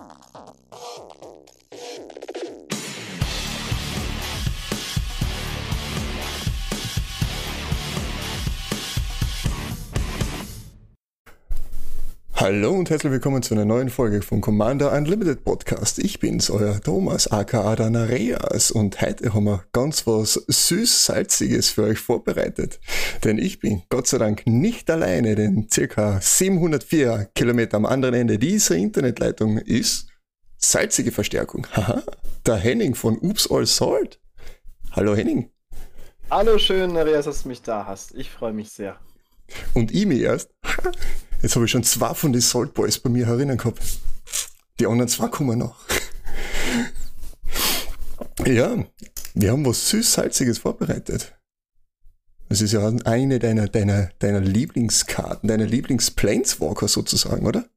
Oh. Hallo und herzlich willkommen zu einer neuen Folge vom Commander Unlimited Podcast. Ich bin's, euer Thomas aka Danareas und heute haben wir ganz was süß-salziges für euch vorbereitet. Denn ich bin Gott sei Dank nicht alleine, denn circa 704 Kilometer am anderen Ende dieser Internetleitung ist salzige Verstärkung. Haha, der Henning von Oops All Salt. Hallo Henning. Hallo schön, Danareas, dass du mich da hast. Ich freue mich sehr. Und ich mir erst. Jetzt habe ich schon zwei von den Salt Boys bei mir herinnen gehabt. Die anderen zwei kommen noch. ja, wir haben was süß-salziges vorbereitet. Das ist ja eine deiner, deiner, deiner Lieblingskarten, deiner Lieblings-Planeswalker sozusagen, oder?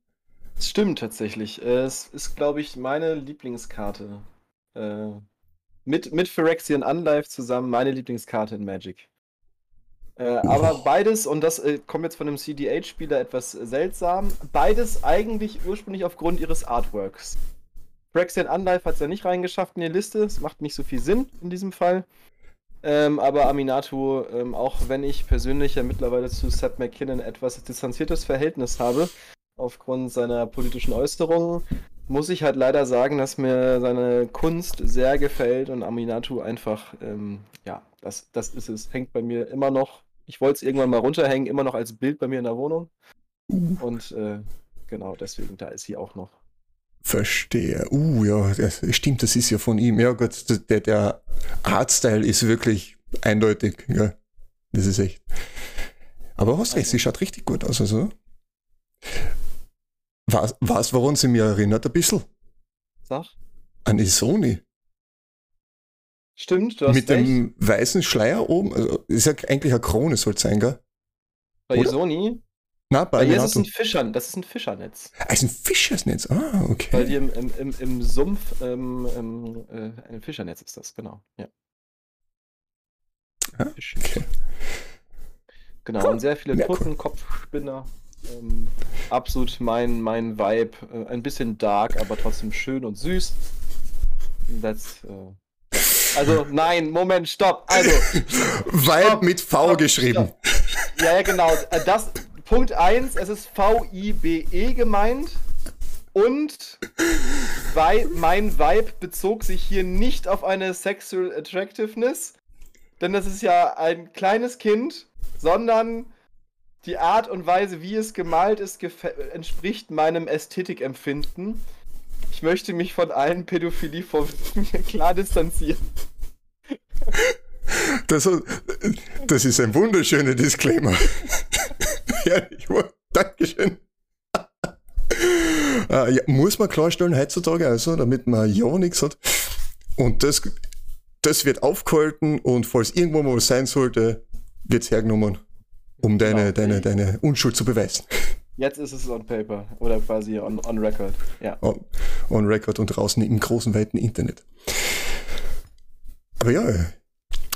Das stimmt tatsächlich. Es ist, glaube ich, meine Lieblingskarte. Äh, mit, mit Phyrexian Unlife zusammen meine Lieblingskarte in Magic. Äh, aber beides, und das äh, kommt jetzt von einem CDH-Spieler etwas seltsam, beides eigentlich ursprünglich aufgrund ihres Artworks. Braxian Unlife hat es ja nicht reingeschafft in die Liste, es macht nicht so viel Sinn in diesem Fall. Ähm, aber Aminato, ähm, auch wenn ich persönlich ja mittlerweile zu Seth McKinnon etwas distanziertes Verhältnis habe, aufgrund seiner politischen Äußerungen, muss ich halt leider sagen, dass mir seine Kunst sehr gefällt und Aminato einfach, ähm, ja, das, das ist es, hängt bei mir immer noch ich wollte es irgendwann mal runterhängen, immer noch als Bild bei mir in der Wohnung. Uh. Und äh, genau, deswegen, da ist sie auch noch. Verstehe. Uh, ja, das, stimmt, das ist ja von ihm. Ja, Gott, der, der Artstyle ist wirklich eindeutig. Ja, das ist echt. Aber hast recht, sie schaut richtig gut aus. Also. Was, was woran sie mir erinnert, ein bisschen? Sag. An Isoni. Stimmt, du hast Mit recht. dem weißen Schleier oben, also ist ja eigentlich eine Krone, soll es sein, gell? Bei Oder? Sony? Na, bei, bei ist es ein Fischer, das ist ein Fischernetz. Ah, ist ein Fischernetz, ah, okay. Weil die im, im, im, im Sumpf ähm, äh, ein Fischernetz ist das, genau, ja. Ah, okay. Genau, und sehr viele Totenkopfspinner. Ähm, absolut mein, mein Vibe. Äh, ein bisschen dark, aber trotzdem schön und süß. That's, äh, also, nein, Moment, stopp. Also. Vibe mit V stopp, geschrieben. Stopp. Ja, ja, genau. Das, Punkt 1, es ist V-I-B-E gemeint. Und weil mein Vibe bezog sich hier nicht auf eine Sexual Attractiveness, denn das ist ja ein kleines Kind, sondern die Art und Weise, wie es gemalt ist, entspricht meinem Ästhetikempfinden. Ich möchte mich von allen Pädophilie-Vorwürfen klar distanzieren. Das, das ist ein wunderschöner Disclaimer. ja, ich, Dankeschön. äh, ja, muss man klarstellen heutzutage, also, damit man ja nichts hat. Und das, das wird aufgehalten und falls irgendwo mal was sein sollte, wird es hergenommen, um deine, genau. deine, deine Unschuld zu beweisen. Jetzt ist es on paper oder quasi on, on record. Ja. On, on record und draußen im großen, weiten Internet. Aber ja,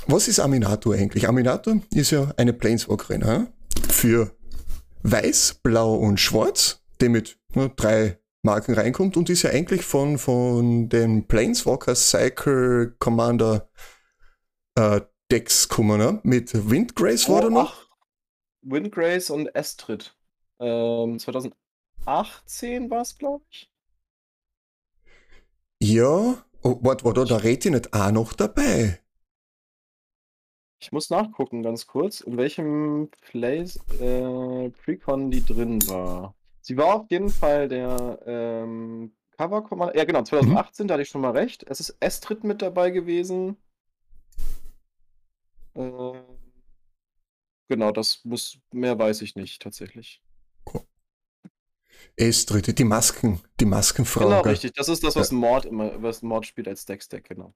was ist Aminato eigentlich? Aminato ist ja eine Planeswalkerin ja? für Weiß, Blau und Schwarz, die mit nur drei Marken reinkommt und ist ja eigentlich von, von den Planeswalker Cycle Commander äh, Decks gekommen, ne? mit Windgrace oh, war da noch. Windgrace und Estrid. Ähm, 2018 war es, glaube ich. Ja, oh, warte, war da der Reti nicht auch noch dabei? Ich muss nachgucken, ganz kurz, in welchem Place äh, Precon die drin war. Sie war auf jeden Fall der ähm, Cover Commander. Ja, genau, 2018, mhm. da hatte ich schon mal recht. Es ist Estrid mit dabei gewesen. Äh, genau, das muss, mehr weiß ich nicht tatsächlich. Estrid, die Masken, die Maskenfrau. Genau, richtig. Das ist das, was Mord immer, was Mord spielt als Deckstack, genau.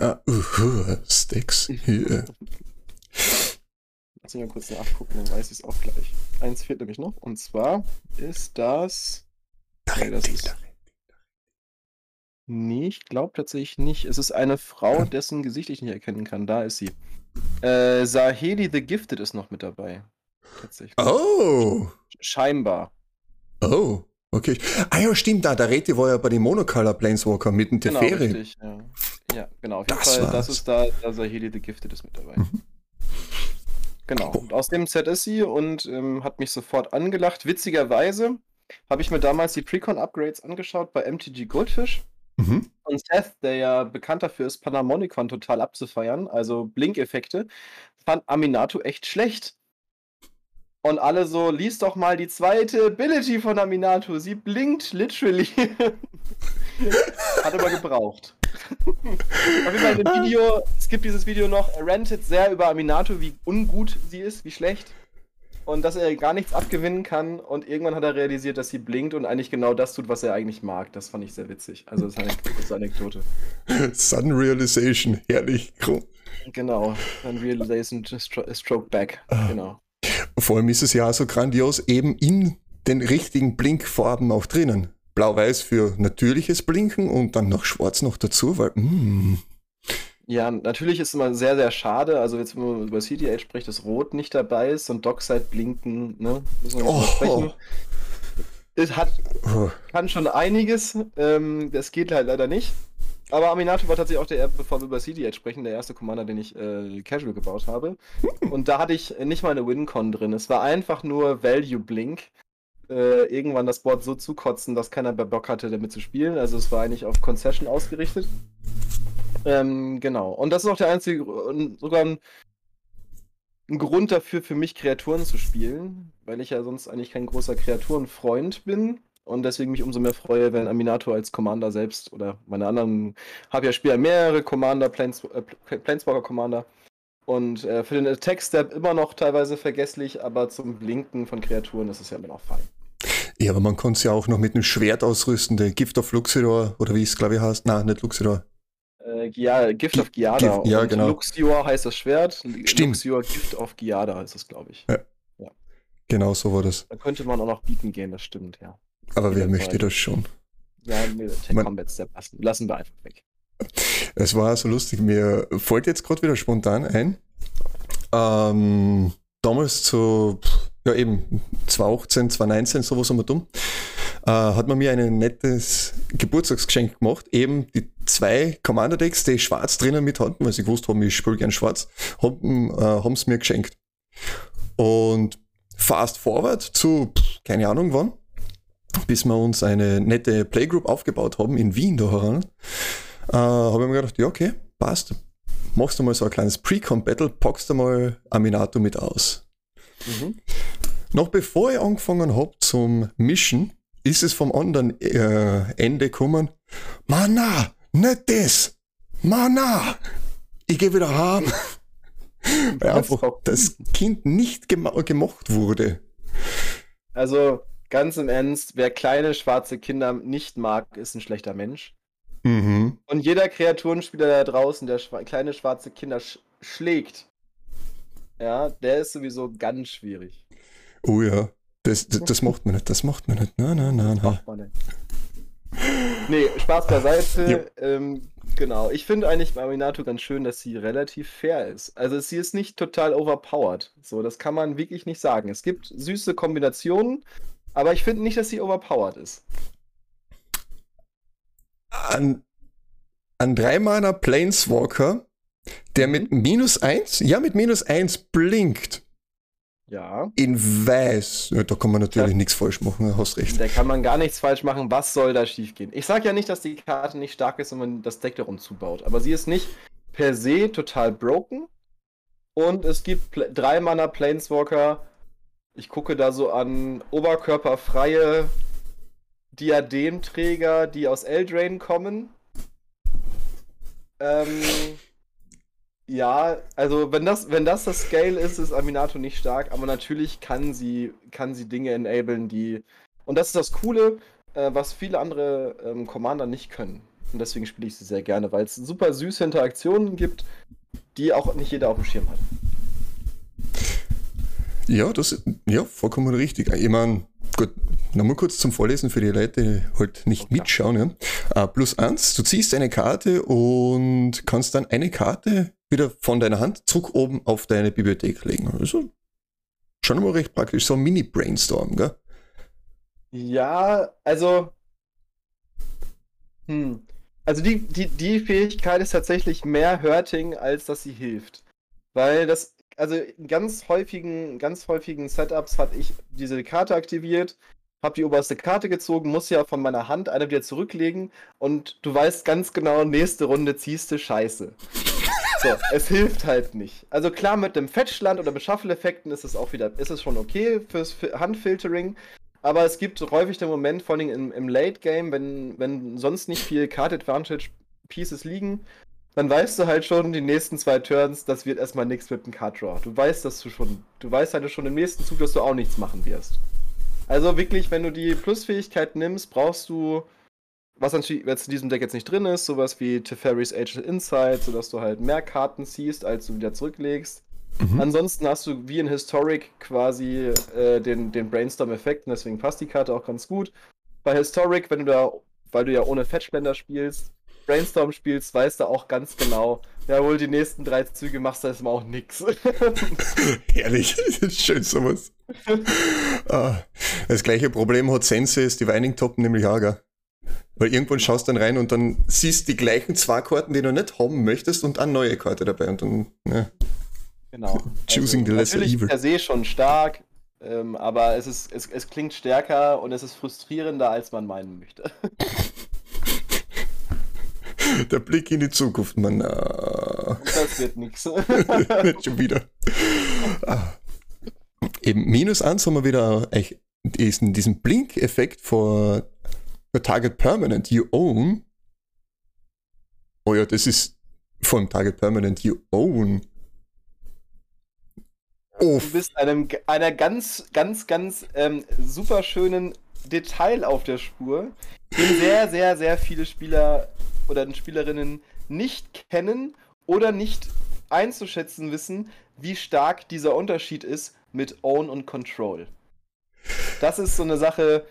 Uh, uh, Stacks. Yeah. Lass mich mal kurz nachgucken, dann weiß ich es auch gleich. Eins fehlt nämlich noch. Und zwar ist das. Okay, das ist nee, ich glaube tatsächlich nicht. Es ist eine Frau, dessen Gesicht ich nicht erkennen kann. Da ist sie. Äh, Saheli the Gifted ist noch mit dabei. Tatsächlich. Oh! Scheinbar. Oh. Okay. Ah ja, stimmt, da, der Reti war ja bei den Monocolor Planeswalker mit dem Genau, Teferi. richtig. Ja. ja, genau. Auf jeden Das Fall, das war's. ist da, da Saheli the Gifted ist mit dabei. Mhm. Genau. Und aus dem Set ist sie und ähm, hat mich sofort angelacht. Witzigerweise habe ich mir damals die Precon-Upgrades angeschaut bei MTG Goldfish. Mhm. Und Seth, der ja bekannt dafür ist, Panharmonicon total abzufeiern, also Blink-Effekte, fand Aminato echt schlecht. Und alle so, lies doch mal die zweite Ability von Aminato. Sie blinkt literally. Hat aber gebraucht. Auf jeden Fall in dem Video, es gibt dieses Video noch, er rantet sehr über Aminato, wie ungut sie ist, wie schlecht. Und dass er gar nichts abgewinnen kann. Und irgendwann hat er realisiert, dass sie blinkt und eigentlich genau das tut, was er eigentlich mag. Das fand ich sehr witzig. Also das ist eine Anekdote. Sun Realization, herrlich. Genau. Dann Realization stro Stroke Back. Genau. Vor allem ist es ja auch so grandios, eben in den richtigen Blinkfarben auch drinnen. Blau-Weiß für natürliches Blinken und dann noch Schwarz noch dazu, weil, mm, Ja, natürlich ist es immer sehr, sehr schade. Also jetzt, wenn man über CDH spricht, dass Rot nicht dabei ist und Dockside blinken, ne? Müssen wir Oh. sprechen. Es hat, oh, kann schon einiges. Ähm, das geht halt leider nicht. Aber Aminato war tatsächlich auch der, bevor wir über CDH sprechen, der erste Commander, den ich äh, casual gebaut habe. Und da hatte ich nicht mal eine Wincon drin. Es war einfach nur Value Blink. Äh, irgendwann das Board so zukotzen, dass keiner mehr Bock hatte, damit zu spielen. Also es war eigentlich auf Concession ausgerichtet. Ähm, genau. Und das ist auch der einzige, sogar ein, ein Grund dafür, für mich Kreaturen zu spielen, weil ich ja sonst eigentlich kein großer Kreaturenfreund bin. Und deswegen mich umso mehr freue, wenn Aminato als Commander selbst oder meine anderen, habe ja Spieler mehrere Commander, Planes, äh, Planeswalker Commander. Und äh, für den Attack-Step immer noch teilweise vergesslich, aber zum Blinken von Kreaturen ist es ja immer noch fein. Ja, aber man kann es ja auch noch mit einem Schwert ausrüsten, der Gift of Luxidor, oder wie es glaube ich heißt. Nein, nicht Luxidor. Äh, Gia Gift Gi- of Giada. Gift- ja, und genau. Luxior heißt das Schwert. Stimmt. Luxior Gift of Giada ist es, glaube ich. Genau so war das. Da könnte man auch noch bieten gehen, das stimmt, ja. Aber wer möchte das schon? Ja, nee, Man- Combat Step lassen, lassen wir einfach weg. Es war so lustig, mir fällt jetzt gerade wieder spontan ein. Ähm, damals zu, ja eben, 2018, 2019, sowas haben wir dumm, äh, hat man mir ein nettes Geburtstagsgeschenk gemacht. Eben die zwei Commander-Decks, die schwarz drinnen mit hatten, weil sie gewusst haben, ich spiele gern schwarz, haben äh, es mir geschenkt. Und fast forward zu, keine Ahnung wann, bis wir uns eine nette Playgroup aufgebaut haben in Wien da heran, äh, habe ich mir gedacht, ja, okay, passt. Machst du mal so ein kleines Pre-Com-Battle, packst du mal Aminato mit aus. Mhm. Noch bevor ich angefangen habe zum Mischen, ist es vom anderen äh, Ende gekommen. Mana, nicht das! Mana! Ich gehe wieder heim! Weil einfach das Kind nicht gema gemacht wurde. Also, ganz im Ernst, wer kleine schwarze Kinder nicht mag, ist ein schlechter Mensch. Mhm. Und jeder Kreaturenspieler da draußen, der schwa kleine schwarze Kinder sch schlägt, ja, der ist sowieso ganz schwierig. Oh ja, das, das, das macht man nicht, das macht man nicht. Nein, nein, nein, nein. Macht man nicht. Nee, Spaß beiseite. Ähm, genau. Ich finde eigentlich bei Aminato ganz schön, dass sie relativ fair ist. Also sie ist nicht total overpowered. So, das kann man wirklich nicht sagen. Es gibt süße Kombinationen, aber ich finde nicht, dass sie overpowered ist. An, an drei Mana Planeswalker, der mit minus eins, ja, mit minus eins blinkt, Ja. in weiß. Ja, da kann man natürlich Ja. nichts falsch machen, hast recht. Da kann man gar nichts falsch machen. Was soll da schiefgehen? Ich sage ja nicht, dass die Karte nicht stark ist, wenn man das Deck darum zubaut. Aber sie ist nicht per se total broken. Und es gibt drei Mana Planeswalker. Ich gucke da so an oberkörperfreie Diademträger, die aus Eldraine kommen. Ähm, ja, also wenn das, wenn das das Scale ist, ist Aminato nicht stark, aber natürlich kann sie, kann sie Dinge enablen, die. Und das ist das Coole, äh, was viele andere ähm, Commander nicht können. Und deswegen spiele ich sie sehr gerne, weil es super süße Interaktionen gibt, die auch nicht jeder auf dem Schirm hat. Ja, das ja vollkommen richtig. Ich meine, gut, nochmal kurz zum Vorlesen für die Leute, die halt nicht Okay. mitschauen. Ja. Äh, plus eins, du ziehst eine Karte und kannst dann eine Karte wieder von deiner Hand zurück oben auf deine Bibliothek legen. Also schon mal recht praktisch, so ein Mini-Brainstorm, gell? Ja, also. Hm. Also die, die, die Fähigkeit ist tatsächlich mehr Hurting, als dass sie hilft. Weil das, also in ganz häufigen, ganz häufigen Setups hatte ich diese Karte aktiviert, habe die oberste Karte gezogen, muss ja von meiner Hand eine wieder zurücklegen und du weißt ganz genau, nächste Runde ziehst du Scheiße. So, es hilft halt nicht. Also klar, mit dem Fetchland oder mit Shuffle-Effekten ist es auch wieder, ist es schon okay fürs Handfiltering. Aber es gibt häufig den Moment, vor allem im, im Late Game, wenn, wenn sonst nicht viel Card Advantage Pieces liegen, dann weißt du halt schon, die nächsten zwei Turns, das wird erstmal nichts mit dem Card Draw. Du weißt, dass du schon, du weißt halt schon im nächsten Zug, dass du auch nichts machen wirst. Also wirklich, wenn du die Plusfähigkeit nimmst, brauchst du was jetzt in diesem Deck jetzt nicht drin ist, sowas wie Teferi's Age Insight, sodass du halt mehr Karten ziehst, als du wieder zurücklegst. Mhm. Ansonsten hast du wie in Historic quasi äh, den, den Brainstorm-Effekt und deswegen passt die Karte auch ganz gut. Bei Historic, wenn du da, weil du ja ohne Fetchblender spielst, Brainstorm spielst, weißt du auch ganz genau, ja wohl die nächsten drei Züge machst du erstmal auch nix. Herrlich, schön sowas. ah, das gleiche Problem hat Sense, ist die Weining Toppen nämlich auch, gell? Weil irgendwann schaust du dann rein und dann siehst die gleichen zwei Karten, die du nicht haben möchtest und eine neue Karte dabei und dann, ja. Genau. Choosing also, the lesser natürlich evil. per se schon stark, ähm, aber es, ist, es, es klingt stärker und es ist frustrierender, als man meinen möchte. Der Blick in die Zukunft, man. Äh, das wird nichts. nicht schon wieder. Ah. Eben minus 1 haben wir wieder diesen, diesen Blink-Effekt vor target permanent you own. Oh ja, das ist von Target Permanent you own. Oh. Du bist einem, einer ganz, ganz, ganz ähm, super schönen Detail auf der Spur, den sehr, sehr, sehr viele Spieler oder Spielerinnen nicht kennen oder nicht einzuschätzen wissen, wie stark dieser Unterschied ist mit Own und Control. Das ist so eine Sache,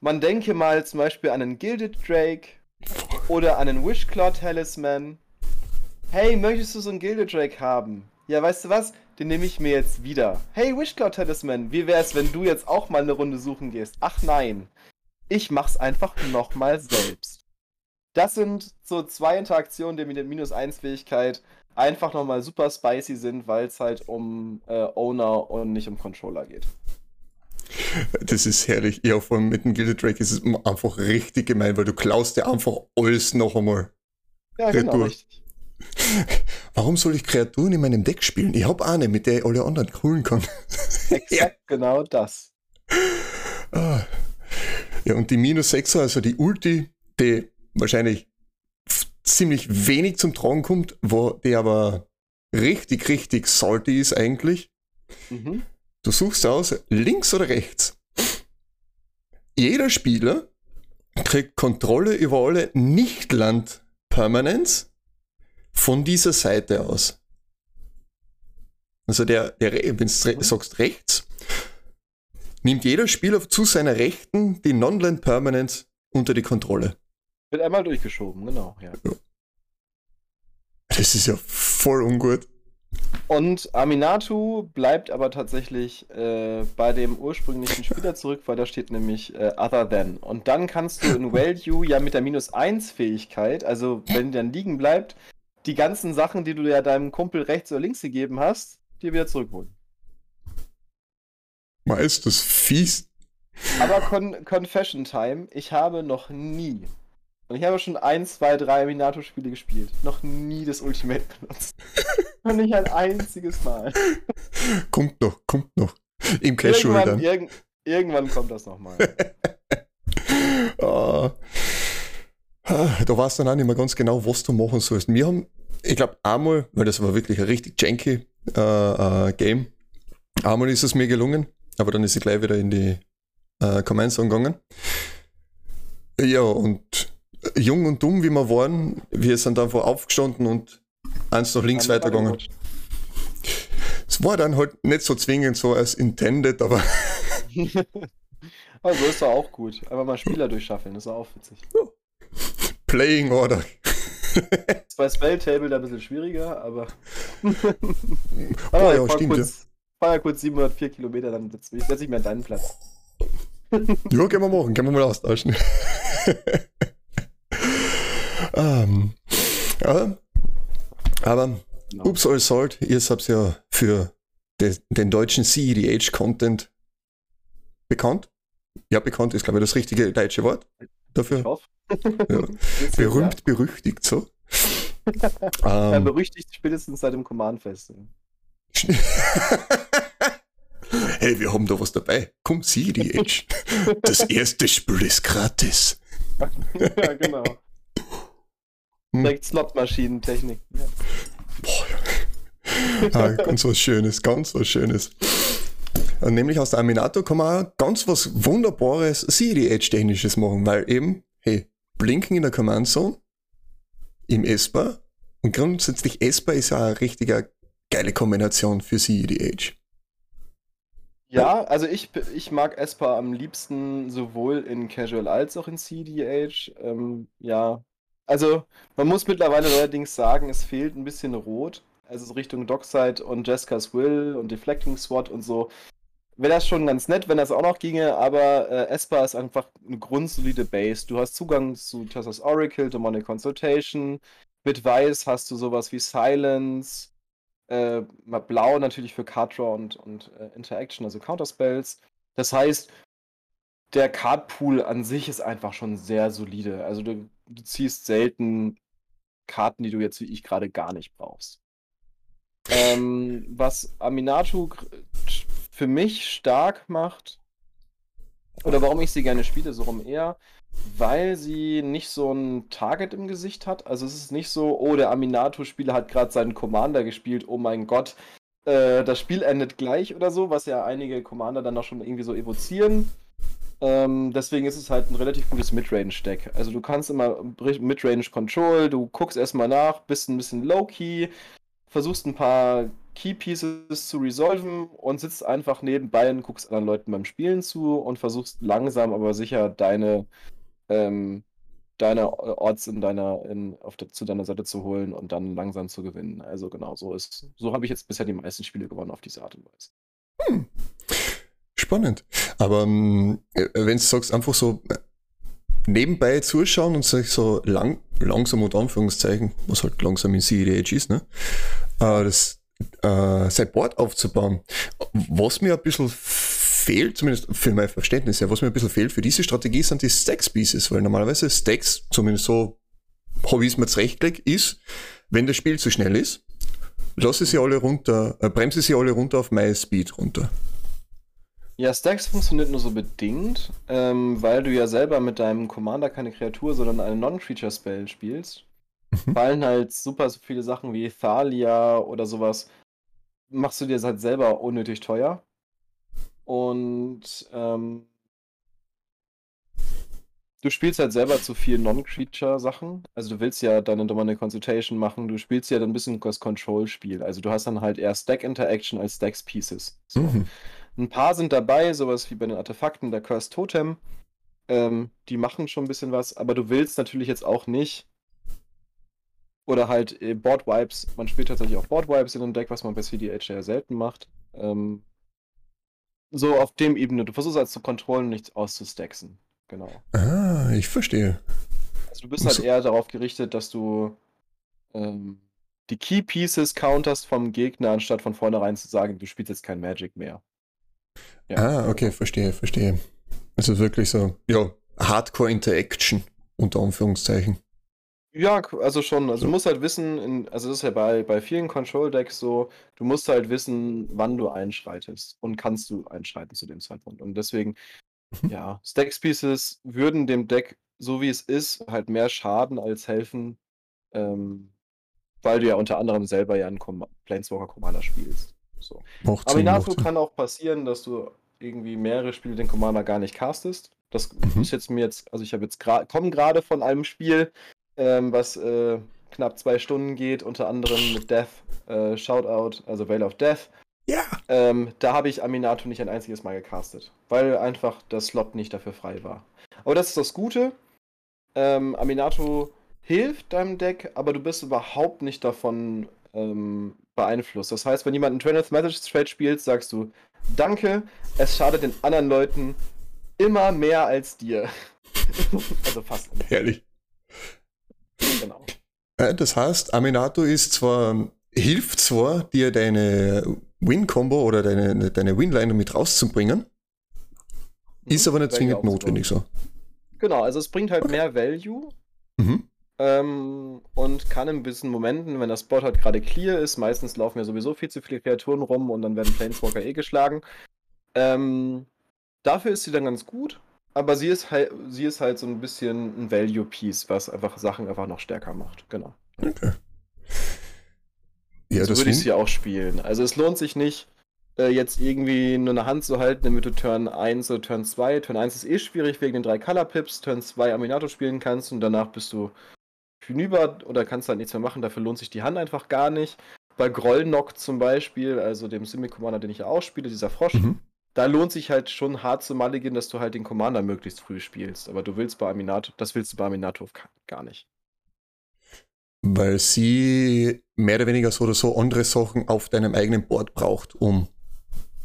man denke mal zum Beispiel an einen Gilded Drake oder an einen Wishclaw Talisman. Hey, möchtest du so einen Gilded Drake haben? Ja, weißt du was? Den nehme ich mir jetzt wieder. Hey, Wishclaw Talisman, wie wär's, wenn du jetzt auch mal eine Runde suchen gehst? Ach nein. Ich mach's einfach nochmal selbst. Das sind so zwei Interaktionen, die mit der Minus-1-Fähigkeit einfach nochmal super spicy sind, weil es halt um äh, Owner und nicht um Controller geht. Das ist herrlich. Ja, vor allem mit dem Gilded Drake ist es einfach richtig gemein, weil du klaust dir einfach alles noch einmal. Ja, genau, Retour. richtig. Warum soll ich Kreaturen in meinem Deck spielen? Ich habe eine, mit der ich alle anderen coolen kann. Exakt ja. genau das. Ah. Ja, und die Minus 6 also die Ulti, die wahrscheinlich ziemlich wenig zum Tragen kommt, wo die aber richtig, richtig salty ist eigentlich. Mhm. Du suchst aus, links oder rechts. Jeder Spieler kriegt Kontrolle über alle Nicht-Land-Permanents von dieser Seite aus. Also der, der wenn du sagst rechts, nimmt jeder Spieler zu seiner Rechten die Non-Land Permanents unter die Kontrolle. Wird einmal durchgeschoben, genau, ja. Das ist ja voll ungut. Und Aminatu bleibt aber tatsächlich äh, bei dem ursprünglichen Spieler zurück, weil da steht nämlich äh, Other Than. Und dann kannst du in Value ja mit der Minus 1 Fähigkeit, also wenn die dann liegen bleibt, die ganzen Sachen, die du ja deinem Kumpel rechts oder links gegeben hast, dir wieder zurückholen. Mal ist das fies. Aber Con Confession Time, ich habe noch nie und ich habe schon ein, zwei, drei Minato-Spiele gespielt. Noch nie das Ultimate benutzt. Und nicht ein einziges Mal. Kommt noch, kommt noch. Im Casual irgendwann, dann. Irg irgendwann kommt das nochmal. oh. Da weißt du dann auch nicht mehr ganz genau, was du machen sollst. Wir haben, ich glaube, einmal, weil das war wirklich ein richtig janky äh, äh, Game, einmal ist es mir gelungen, aber dann ist sie gleich wieder in die äh, Commands gegangen. Ja, und jung und dumm, wie wir waren, wir sind einfach aufgestanden und eins nach links weitergegangen. Es war dann halt nicht so zwingend so als intended, aber. also ist doch auch gut. Einfach mal Spieler durchschaffeln, ist auch witzig. Playing Order. ist bei Spelltable da ein bisschen schwieriger, aber. oh, ja, stimmt. Kurz, ja. Fahr ja kurz 704 Kilometer, dann setze ich mir an deinen Platz. ja, können wir machen, können wir mal austauschen. um, ja, aber genau. ups, all salt, ihr habt ja für de, den deutschen CEDH-Content bekannt. Ja, bekannt ist, glaube ich, das richtige deutsche Wort dafür. Ja. Berühmt, berüchtigt so. ja, ähm. berüchtigt spätestens seit dem Command-Fest. hey, wir haben da was dabei. Komm, sieh die Edge. Das erste Spiel ist gratis. ja, genau. Hm. Direkt Slot-Maschinentechnik. Ja. Boah, ja. ah, ganz was Schönes, ganz was Schönes. Und nämlich aus der Aminato kann man ganz was Wunderbares CD-Edge-Technisches machen, weil eben, hey, Blinken in der Command Zone, im S-Bar und grundsätzlich S-Bar ist auch eine richtige geile Kombination für CEDH. Ja, also ich, ich mag Esper am liebsten sowohl in Casual als auch in CDH. Ähm, ja, also man muss mittlerweile allerdings sagen, es fehlt ein bisschen Rot. Also so Richtung Dockside und Jessica's Will und Deflecting SWAT und so. Wäre das schon ganz nett, wenn das auch noch ginge, aber äh, Esper ist einfach eine grundsolide Base. Du hast Zugang zu Tessas Oracle, Demonic Consultation. Mit Weiß hast du sowas wie Silence, äh, blau natürlich für Card Draw und, und äh, Interaction, also Counterspells. Das heißt, der Cardpool an sich ist einfach schon sehr solide. Also du, du ziehst selten Karten, die du jetzt wie ich gerade gar nicht brauchst. Ähm, was Aminatu für mich stark macht, oder warum ich sie gerne spiele, so rum eher, weil sie nicht so ein Target im Gesicht hat. Also es ist nicht so, oh, der Aminato-Spieler hat gerade seinen Commander gespielt, oh mein Gott, äh, das Spiel endet gleich oder so, was ja einige Commander dann auch schon irgendwie so evozieren. Ähm, deswegen ist es halt ein relativ gutes Midrange-Deck. Also du kannst immer Midrange Control, du guckst erstmal nach, bist ein bisschen low-key, versuchst ein paar Key Pieces zu resolven und sitzt einfach nebenbei und guckst anderen Leuten beim Spielen zu und versuchst langsam aber sicher deine ähm, deine Orts in deiner, in, auf der, zu deiner Seite zu holen und dann langsam zu gewinnen. Also genau, so ist, so habe ich jetzt bisher die meisten Spiele gewonnen auf diese Art und Weise. Hm. Spannend. Aber ähm, äh, wenn du sagst, einfach so äh, nebenbei zuschauen und sich so lang, langsam unter Anführungszeichen, was halt langsam in CEDH ist, ne? Äh, das, äh, sein Board aufzubauen. Was mir ein bisschen fehlt, zumindest für mein Verständnis, ja, was mir ein bisschen fehlt für diese Strategie sind die Stacks Pieces, weil normalerweise Stacks, zumindest so habe ich es mir zurechtgelegt, ist, wenn das Spiel zu schnell ist, lasse sie alle runter, äh, bremse sie alle runter auf My Speed runter. Ja, Stacks funktioniert nur so bedingt, ähm, weil du ja selber mit deinem Commander keine Kreatur, sondern eine Non-Creature-Spell spielst. Mhm. Fallen halt super so viele Sachen wie Thalia oder sowas, machst du dir halt selber unnötig teuer. Und ähm, du spielst halt selber zu viel Non-Creature-Sachen. Also du willst ja dann mal eine Consultation machen. Du spielst ja dann ein bisschen das Control-Spiel. Also du hast dann halt eher Stack-Interaction als Stacks-Pieces. So. Mhm. Ein paar sind dabei, sowas wie bei den Artefakten, der Cursed Totem. Ähm, die machen schon ein bisschen was, aber du willst natürlich jetzt auch nicht. Oder halt äh, Board Wipes. Man spielt tatsächlich auch Board Wipes in einem Deck, was man bei CDH ja selten macht. Ähm, so auf dem Ebene. Du versuchst halt zu kontrollen, nichts auszustaxen. Genau. Ah, ich verstehe. Also du bist halt so. eher darauf gerichtet, dass du ähm, die Key Pieces counterst vom Gegner, anstatt von vornherein zu sagen, du spielst jetzt kein Magic mehr. Ja. Ah, okay, verstehe, verstehe. Also wirklich so, ja, Hardcore Interaction, unter Anführungszeichen. Ja, also schon. Also du musst halt wissen, in, also das ist ja bei, bei vielen Control-Decks so, du musst halt wissen, wann du einschreitest und kannst du einschreiten zu dem Zeitpunkt. Und deswegen, mhm. ja, Stack-Pieces würden dem Deck, so wie es ist, halt mehr schaden als helfen, ähm, weil du ja unter anderem selber ja einen Com Planeswalker Commander spielst. So. Aber hinazu kann auch passieren, dass du irgendwie mehrere Spiele den Commander gar nicht castest. Das mhm. ist jetzt mir jetzt, also ich habe jetzt gerade, komme gerade von einem Spiel, ähm, was äh, knapp zwei Stunden geht, unter anderem mit Death, äh, Shoutout, also Veil of Death. Ja. Ähm, da habe ich Aminato nicht ein einziges Mal gecastet, weil einfach der Slot nicht dafür frei war. Aber das ist das Gute. Ähm, Aminato hilft deinem Deck, aber du bist überhaupt nicht davon ähm, beeinflusst. Das heißt, wenn jemand einen Twentieth Message Trade spielt, sagst du, danke, es schadet den anderen Leuten immer mehr als dir. also fast. Immer. Herrlich. Genau. Das heißt, Aminato ist zwar, hilft zwar, dir deine Win-Combo oder deine, deine Win-Line mit rauszubringen, mhm. ist aber nicht zwingend notwendig so. Genau, also es bringt halt mehr Value. Mhm. Ähm, und kann in gewissen Momenten, wenn das Spot halt gerade clear ist, meistens laufen ja sowieso viel zu viele Kreaturen rum und dann werden Planeswalker eh geschlagen. Ähm, dafür ist sie dann ganz gut, aber sie ist halt, sie ist halt so ein bisschen ein Value-Piece, was einfach Sachen einfach noch stärker macht. Genau. Okay. Ja, so würde ich sie auch spielen. Also es lohnt sich nicht, äh, jetzt irgendwie nur eine Hand zu halten, damit du Turn 1 oder Turn 2. Turn 1 ist eh schwierig wegen den drei Color Pips, Turn 2 Aminato spielen kannst und danach bist du hinüber oder kannst halt nichts mehr machen. Dafür lohnt sich die Hand einfach gar nicht. Bei Grollnock zum Beispiel, also dem Simi-Commander, den ich ja auch spiele, dieser Frosch, mhm. da lohnt sich halt schon hart zu mulligan, dass du halt den Commander möglichst früh spielst. Aber du willst bei Aminato, das willst du bei Aminato gar nicht. Weil sie mehr oder weniger so oder so andere Sachen auf deinem eigenen Board braucht, um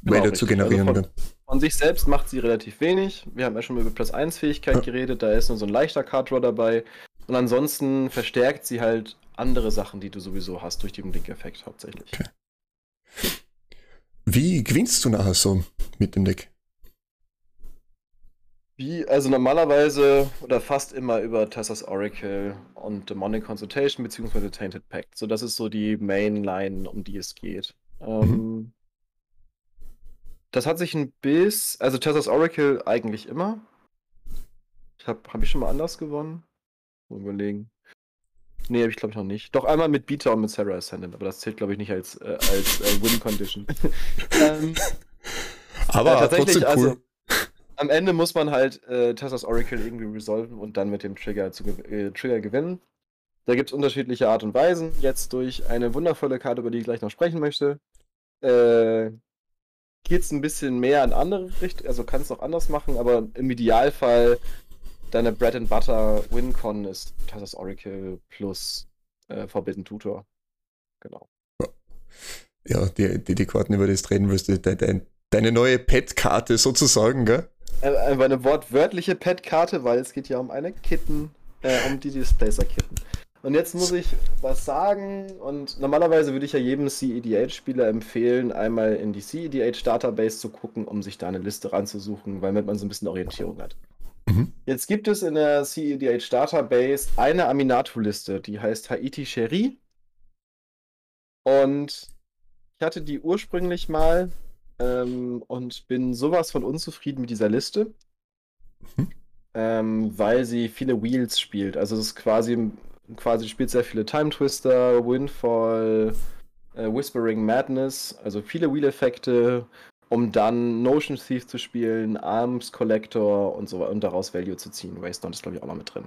genau, Value zu generieren. Also von, von, sich selbst macht sie relativ wenig. Wir haben ja schon über Plus 1 Fähigkeit ja. geredet, da ist nur so ein leichter Card Draw dabei. Und ansonsten verstärkt sie halt andere Sachen, die du sowieso hast, durch den Blink-Effekt hauptsächlich. Okay. Wie gewinnst du nachher so mit dem Deck? Wie, also normalerweise oder fast immer über Tessas Oracle und Demonic Consultation beziehungsweise Tainted Pact. So, das ist so die Mainline, um die es geht. Ähm, mhm. das hat sich ein bisschen, also Tessas Oracle eigentlich immer. Ich habe hab ich schon mal anders gewonnen? Mal überlegen. Nee, habe ich glaube ich noch nicht. Doch einmal mit Beta und mit Sarah Ascendant, aber das zählt glaube ich nicht als, äh, als äh, Win Condition. ähm, aber äh, tatsächlich, cool. also am Ende muss man halt äh, Tessas Oracle irgendwie resolven und dann mit dem Trigger, zu, äh, Trigger gewinnen. Da gibt es unterschiedliche Art und Weisen. Jetzt durch eine wundervolle Karte, über die ich gleich noch sprechen möchte, äh, geht es ein bisschen mehr in andere Richtungen. Also kann es auch anders machen, aber im Idealfall deine Bread and Butter WinCon ist Tessas Oracle plus äh, Forbidden Tutor. Genau. Ja, die, die, die Karten, über die du reden wirst, de, de, deine neue Pet-Karte sozusagen, gell? Einfach eine wortwörtliche Pet-Karte, weil es geht ja um eine Kitten, äh, um die Displacer-Kitten. Und jetzt muss ich was sagen und normalerweise würde ich ja jedem CEDH-Spieler empfehlen, einmal in die CEDH-Database zu gucken, um sich da eine Liste ranzusuchen, weil man so ein bisschen Orientierung hat. Mhm. Jetzt gibt es in der CEDH Database eine Aminato-Liste, die heißt Haiti Cherie. Und ich hatte die ursprünglich mal ähm, und bin sowas von unzufrieden mit dieser Liste, mhm. ähm, weil sie viele Wheels spielt. Also es ist quasi, quasi spielt sehr viele Time Twister, Windfall, äh, Whispering Madness, also viele Wheel-Effekte, um dann Notion Thief zu spielen, Arms Collector und so und daraus Value zu ziehen. Wasteland ist, glaube ich, auch noch mit drin.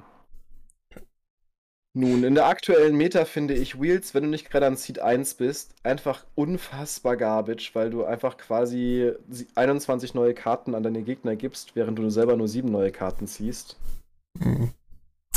Nun, in der aktuellen Meta finde ich Wheels, wenn du nicht gerade an Seed 1 bist, einfach unfassbar garbage, weil du einfach quasi 21 neue Karten an deine Gegner gibst, während du selber nur 7 neue Karten ziehst. Mhm.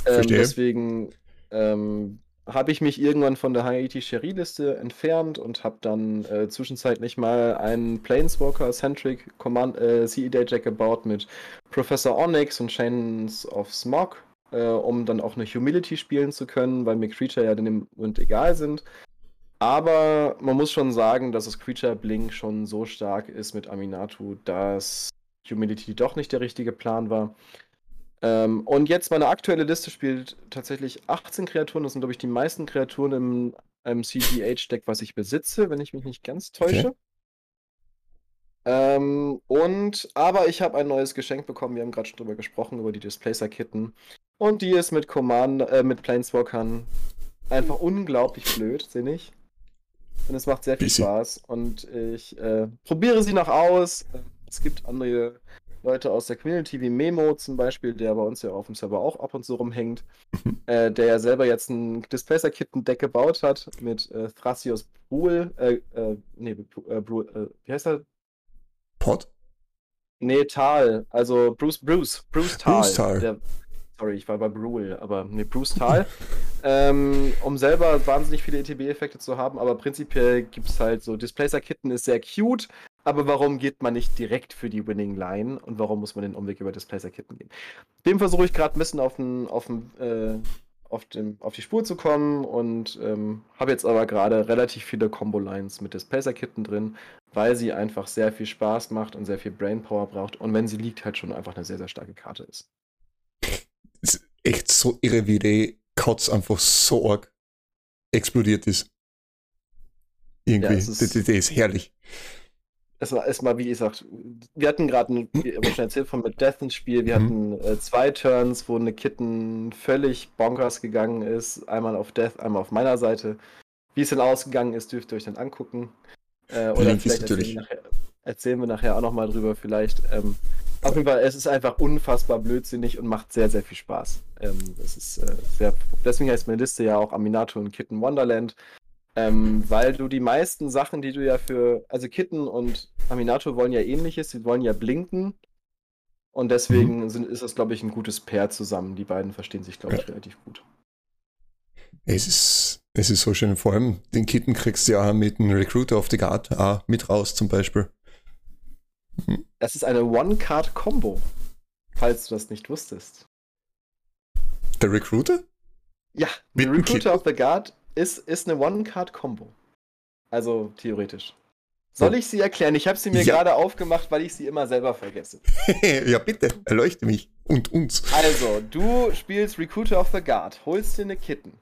Ähm, deswegen ähm, habe ich mich irgendwann von der Haiti Cherie Liste entfernt und habe dann äh, zwischenzeitlich mal einen Planeswalker-Centric Command äh, CED Jack gebaut mit Professor Onyx und Chains of Smog, äh, um dann auch eine Humility spielen zu können, weil mir Creature ja in dem Moment egal sind. Aber man muss schon sagen, dass das Creature Blink schon so stark ist mit Aminatu, dass Humility doch nicht der richtige Plan war. Ähm, und jetzt meine aktuelle Liste spielt tatsächlich 18 Kreaturen. Das sind, glaube ich, die meisten Kreaturen im, im CGH-Deck, was ich besitze, wenn ich mich nicht ganz täusche. Okay. Ähm, und, aber ich habe ein neues Geschenk bekommen. Wir haben gerade schon drüber gesprochen, über die Displacer-Kitten. Und die ist mit Command, äh, mit Planeswalkern einfach unglaublich blöd, sinnig. Und es macht sehr viel Bisschen. Spaß. Und ich äh, probiere sie noch aus. Es gibt andere Leute aus der Community wie Memo zum Beispiel, der bei uns ja auf dem Server auch ab und zu rumhängt, äh, der ja selber jetzt ein Displacer-Kitten-Deck gebaut hat mit äh, Thrasios Brul, äh, äh, nee, äh, äh, wie heißt er? Pot? Nee, Tal, also Bruce, Bruce, Bruce Tal. Bruce Tal. Der, sorry, ich war bei Brule, aber nee, Bruce Tal. ähm, um selber wahnsinnig viele ETB-Effekte zu haben, aber prinzipiell gibt es halt so, Displacer-Kitten ist sehr cute, aber warum geht man nicht direkt für die Winning Line und warum muss man den Umweg über Displacer-Kitten gehen? Dem versuche ich gerade ein bisschen auf, den, auf, den, äh, auf, den, auf die Spur zu kommen und ähm, habe jetzt aber gerade relativ viele Combo-Lines mit Displacer-Kitten drin, weil sie einfach sehr viel Spaß macht und sehr viel Brainpower braucht und wenn sie liegt, halt schon einfach eine sehr, sehr starke Karte ist. ist echt so irre, wie die Kotz einfach so arg explodiert ist. Irgendwie, ja, ist, das, das ist herrlich es war erstmal, wie gesagt, wir hatten gerade, wie schon erzählt von mit Death ins Spiel, wir mhm. hatten äh, zwei Turns, wo eine Kitten völlig bonkers gegangen ist. Einmal auf Death, einmal auf meiner Seite. Wie es denn ausgegangen ist, dürft ihr euch dann angucken. Äh, oder vielleicht erzählen wir, nachher, erzählen wir nachher auch nochmal drüber, vielleicht. Ähm, auf jeden Fall, es ist einfach unfassbar blödsinnig und macht sehr, sehr viel Spaß. Ähm, das ist äh, sehr, deswegen heißt meine Liste ja auch Aminato und Kitten Wonderland. Ähm, weil du die meisten Sachen, die du ja für, also Kitten und Aminato wollen ja ähnliches, sie wollen ja blinken. Und deswegen mhm. sind, ist das, glaube ich, ein gutes Pair zusammen. Die beiden verstehen sich, glaube ich, relativ gut. Es ist, es ist so schön. Vor allem den Kitten kriegst du ja mit dem Recruiter of the Guard auch mit raus, zum Beispiel. Mhm. Das ist eine One-Card-Combo, falls du das nicht wusstest. Der Recruiter? Ja, der Recruiter of the Guard ist, ist eine One-Card-Combo. Also theoretisch. Soll ich sie erklären? Ich habe sie mir ja. gerade aufgemacht, weil ich sie immer selber vergesse. ja, bitte, erleuchte mich und uns. Also, du spielst Recruiter of the Guard, holst dir eine Kitten.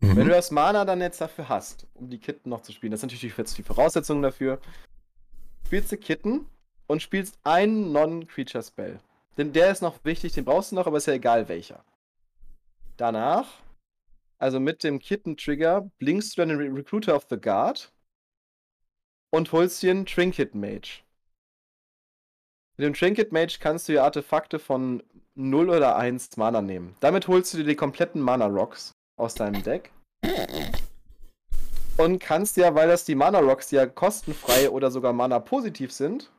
Mhm. Wenn du das Mana dann jetzt dafür hast, um die Kitten noch zu spielen, das sind natürlich jetzt die Voraussetzungen dafür, spielst du Kitten und spielst einen Non-Creature-Spell. Denn der ist noch wichtig, den brauchst du noch, aber ist ja egal welcher. Danach also mit dem Kitten-Trigger, blinkst du dann den Recruiter of the Guard und holst dir einen Trinket Mage. Mit dem Trinket Mage kannst du ja Artefakte von 0 oder 1 Mana nehmen. Damit holst du dir die kompletten Mana Rocks aus deinem Deck. Und kannst ja, weil das die Mana Rocks ja kostenfrei oder sogar Mana positiv sind,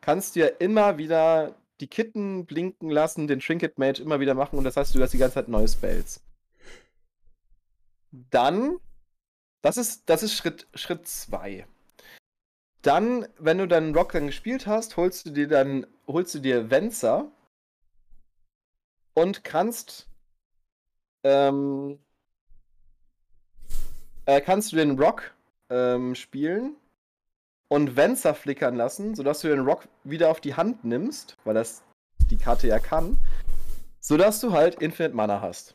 kannst du ja immer wieder die Kitten blinken lassen, den Trinket Mage immer wieder machen und das heißt, du hast die ganze Zeit neue Spells. Dann, das ist, das ist Schritt 2. Schritt Dann, wenn du deinen Rock dann gespielt hast, holst du dir dann, holst du dir Venzer und kannst, ähm, äh, kannst du den Rock ähm, spielen und Venzer flickern lassen, sodass du den Rock wieder auf die Hand nimmst, weil das die Karte ja kann, sodass du halt Infinite Mana hast.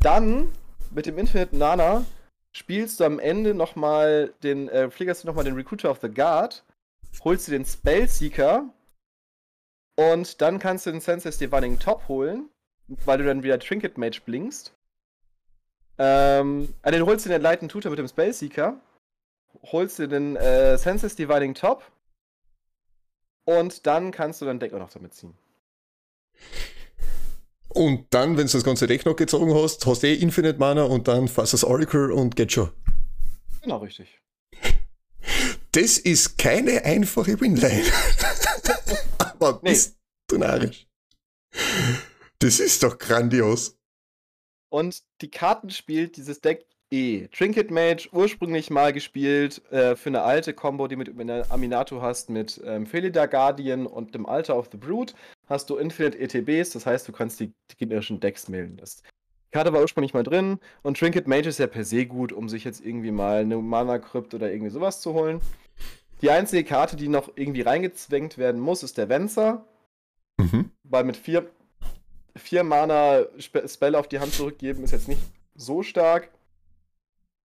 Dann mit dem Infinite Nana spielst du am Ende nochmal den, äh, flickerst du nochmal den Recruiter of the Guard, holst du den Spellseeker und dann kannst du den Senses Divining Top holen, weil du dann wieder Trinket Mage blinkst. Ähm, äh, den holst du den Light Tutor mit dem Spellseeker, holst du den äh, Senses Dividing Top und dann kannst du dein Deck auch noch damit ziehen. Und dann, wenn du das ganze Deck noch gezogen hast, hast du eh Infinite Mana und dann fast das Oracle und geht schon. Genau, richtig. Das ist keine einfache Winline. Aber nee. bist du narrisch. Das ist doch grandios. Und die Karten spielt dieses Deck E. Trinket Mage, ursprünglich mal gespielt äh, für eine alte Combo, die du mit Aminato hast, mit ähm, Felida Guardian und dem Altar of the Brood, hast du Infinite ETBs, das heißt, du kannst die, die gegnerischen Decks mailen. Das, die Karte war ursprünglich mal drin und Trinket Mage ist ja per se gut, um sich jetzt irgendwie mal eine Mana Crypt oder irgendwie sowas zu holen. Die einzige Karte, die noch irgendwie reingezwängt werden muss, ist der Venzer. Mhm. Weil mit vier, vier Mana Spell auf die Hand zurückgeben ist jetzt nicht so stark.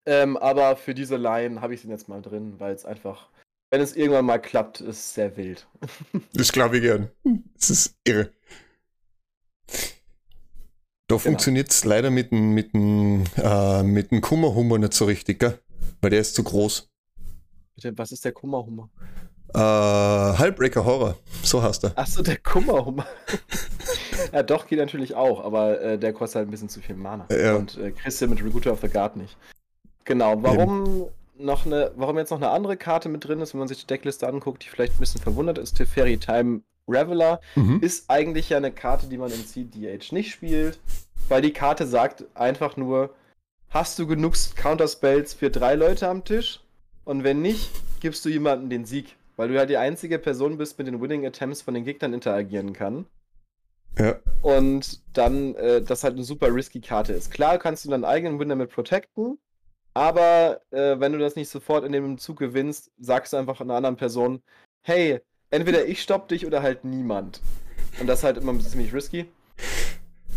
Ähm, aber für diese Line habe ich sie jetzt mal drin, weil es einfach, wenn es irgendwann mal klappt, ist sehr wild. das glaube ich gern. Das ist irre. Da genau. funktioniert es leider mit dem, mit dem, äh, mit dem Kummerhummer nicht so richtig, gell? Weil der ist zu groß. Was ist der Kummerhummer? Äh, Halbbreaker Horror, so heißt er. Achso, der Kummerhummer. ja, doch, geht natürlich auch, aber äh, der kostet halt ein bisschen zu viel Mana. Ja. Und äh, kriegst du mit Recruiter of the Guard nicht. Genau, warum noch eine, warum jetzt noch eine andere Karte mit drin ist, wenn man sich die Deckliste anguckt, die vielleicht ein bisschen verwundert ist, Teferi Time Reveler, mhm. ist eigentlich ja eine Karte, die man im CDH nicht spielt, weil die Karte sagt einfach nur, hast du genug Counterspells für drei Leute am Tisch? Und wenn nicht, gibst du jemandem den Sieg. weil du ja die einzige Person bist, mit den Winning Attempts von den Gegnern interagieren kann. Ja. Und dann, äh, das halt eine super risky Karte ist. Klar kannst du deinen eigenen Win damit protecten, aber äh, wenn du das nicht sofort in dem Zug gewinnst, sagst du einfach einer anderen Person, hey, entweder ich stopp dich oder halt niemand. Und das ist halt immer ziemlich risky.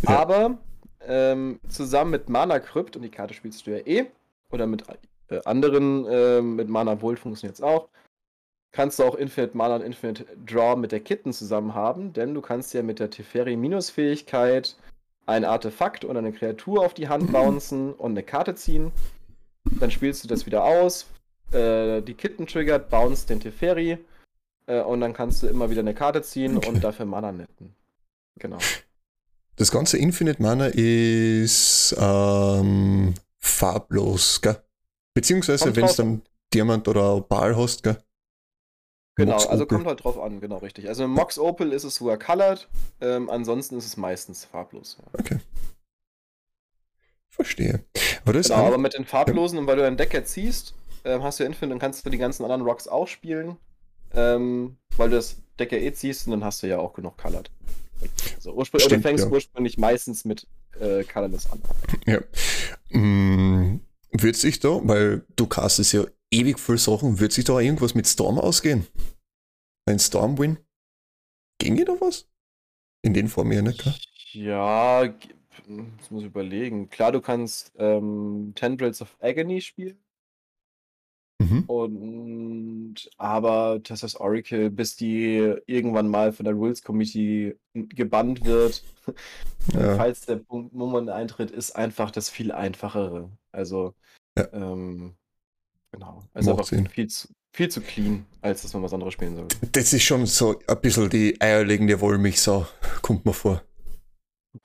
Ja. Aber ähm, zusammen mit Mana Crypt, und die Karte spielst du ja eh, oder mit äh, anderen, äh, mit Mana Volt funktioniert es auch, kannst du auch Infinite Mana und Infinite Draw mit der Kitten zusammen haben, denn du kannst ja mit der Teferi-Minus-Fähigkeit ein Artefakt oder eine Kreatur auf die Hand bouncen und eine Karte ziehen. Dann spielst du das wieder aus. Äh, die Kitten triggert, bounce den Teferi. Äh, und dann kannst du immer wieder eine Karte ziehen Okay. und dafür Mana netten. Genau. Das ganze Infinite Mana ist ähm, farblos, gell? Beziehungsweise, wenn es dann Diamant oder Opal hast, gell? Genau, Mox also kommt halt drauf an, genau richtig. Also im Mox Opal ist es sogar colored, ähm, ansonsten ist es meistens farblos. Ja. Okay. Verstehe. Aber das Genau, ist aber mit den farblosen, und weil du dein Deck jetzt ziehst, ähm, hast du Infinite und kannst du die ganzen anderen Rocks auch spielen. Ähm, weil du das Deck ja eh ziehst und dann hast du ja auch genug colored. Also ursprünglich, oder Stimmt, fängst ja. ursprünglich meistens mit äh, colorless an. ja. Mm, wird sich da, weil du castest ja ewig viel Sachen, wird sich da irgendwas mit Storm ausgehen? Ein Storm-Win? Ginge da was? In den Form ja nicht, gell? Ja, g- das muss ich überlegen. Klar, du kannst ähm, Tendrils of Agony spielen. Mhm. Und aber Tessas Oracle, bis die irgendwann mal von der Rules Committee gebannt wird, Ja. falls der Punkt Moment eintritt, ist einfach das viel einfachere. Also, Ja. ähm, genau. Also Macht einfach Sinn. viel zu, viel zu clean, als dass man was anderes spielen soll. Das ist schon so ein bisschen die eierlegende Wollmilchsau, kommt mir vor.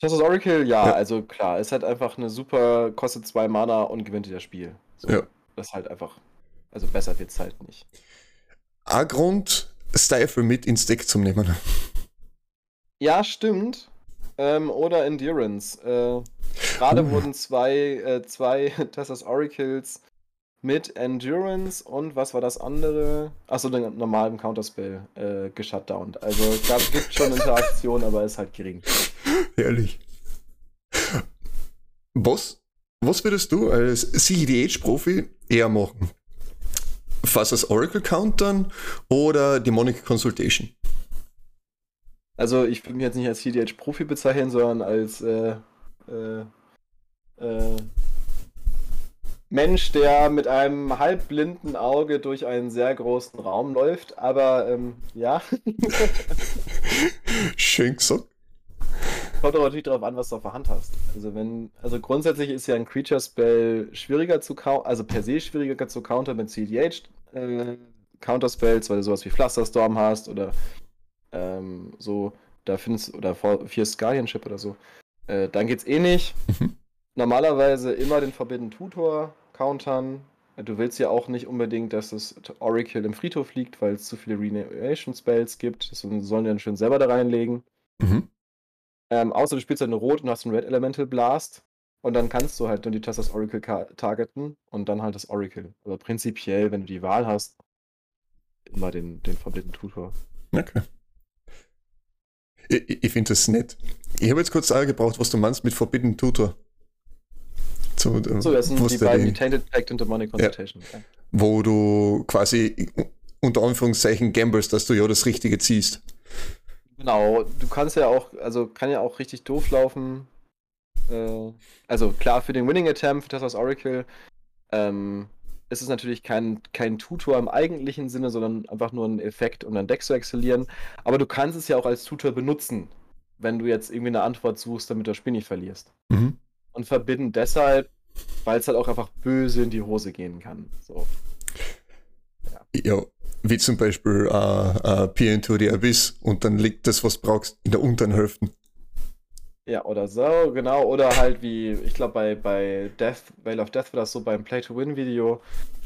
Tessas Oracle, ja, Ja. also klar, ist halt einfach eine super, kostet zwei Mana und gewinnt das Spiel. So, Ja. Das ist halt einfach, also besser wird's halt nicht. Ein Grund, Stifle mit ins Deck zu nehmen. Ja, stimmt. Ähm, oder Endurance. Äh, Gerade Uh. wurden zwei, äh, zwei Tessas Oracles mit Endurance und was war das andere? Achso, den normalen Counterspell äh, geshutdownt. Also es gibt schon Interaktion, aber ist halt gering. Herrlich. Was, was würdest du als CEDH-Profi eher machen? Fast das Oracle countern oder Demonic Consultation? Also ich würde mich jetzt nicht als CDH-Profi bezeichnen, sondern als äh, äh, äh, Mensch, der mit einem halbblinden Auge durch einen sehr großen Raum läuft. Aber ähm, ja, Schön gesagt. Kommt aber natürlich darauf an, was du auf der Hand hast. Also wenn, also grundsätzlich ist ja ein Creature Spell schwieriger zu countern, also per se schwieriger zu countern mit CDH äh, Counterspells, weil du sowas wie Flusterstorm hast oder ähm, so, da findest du, oder Fierce Guardianship oder so. Äh, dann geht's eh nicht. Mhm. Normalerweise immer den Forbidden Tutor countern. Du willst ja auch nicht unbedingt, dass das Oracle im Friedhof liegt, weil es zu viele Reanimation Spells gibt. Das sollen die dann schön selber da reinlegen. Mhm. Ähm, außer du spielst halt eine Rot und hast einen Red Elemental Blast. Und dann kannst du halt nur die Tessas Oracle ka- targeten und dann halt das Oracle. Aber prinzipiell, wenn du die Wahl hast, immer den, den Forbidden Tutor. Okay. Ich, ich- finde das nett. Ich habe jetzt kurz gebraucht, was du meinst mit Forbidden Tutor. So, So, das sind die beiden, den- Tainted Pact und Demonic Consultation. Ja. wo du quasi unter Anführungszeichen gamblest, dass du ja das Richtige ziehst. Genau, du kannst ja auch, also kann ja auch richtig doof laufen. Äh, also klar, für den Winning Attempt, für Tessas Oracle, ähm, ist es natürlich kein, kein Tutor im eigentlichen Sinne, sondern einfach nur ein Effekt, um dein Deck zu exzelieren. Aber du kannst es ja auch als Tutor benutzen, wenn du jetzt irgendwie eine Antwort suchst, damit du das Spiel nicht verlierst. Mhm. Und verbinden deshalb, weil es halt auch einfach böse in die Hose gehen kann. So. Ja, wie zum Beispiel äh, äh, Peer into the Abyss und dann liegt das, was du brauchst, in der unteren Hälfte. Ja, oder so, genau. Oder halt wie, ich glaube, bei, bei Death, Veil of Death war das so beim Play-to-Win-Video,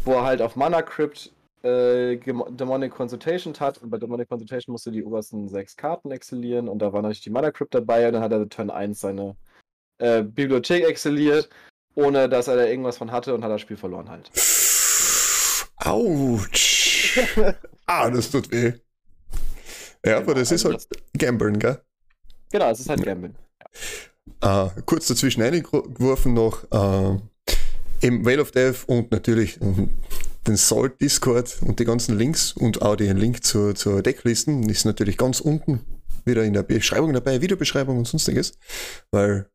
wo er halt auf Mana Crypt äh, Demonic Consultation hat. Und bei Demonic Consultation musst du die obersten sechs Karten exzelieren und da war natürlich die Mana Crypt dabei und dann hat er Turn 1 seine äh, Bibliothek exzeliert, ohne dass er da irgendwas von hatte und hat das Spiel verloren halt. Autsch. ah, das tut weh. Ja, aber das Also ist halt Gamblen, gell? Genau, es ist halt Gambling. Äh, kurz dazwischen eingeworfen noch äh, eben Veil of Death und natürlich ähm, den Salt Discord und die ganzen Links und auch den Link zur, zur Decklisten ist natürlich ganz unten wieder in der Beschreibung dabei, Videobeschreibung und sonstiges, weil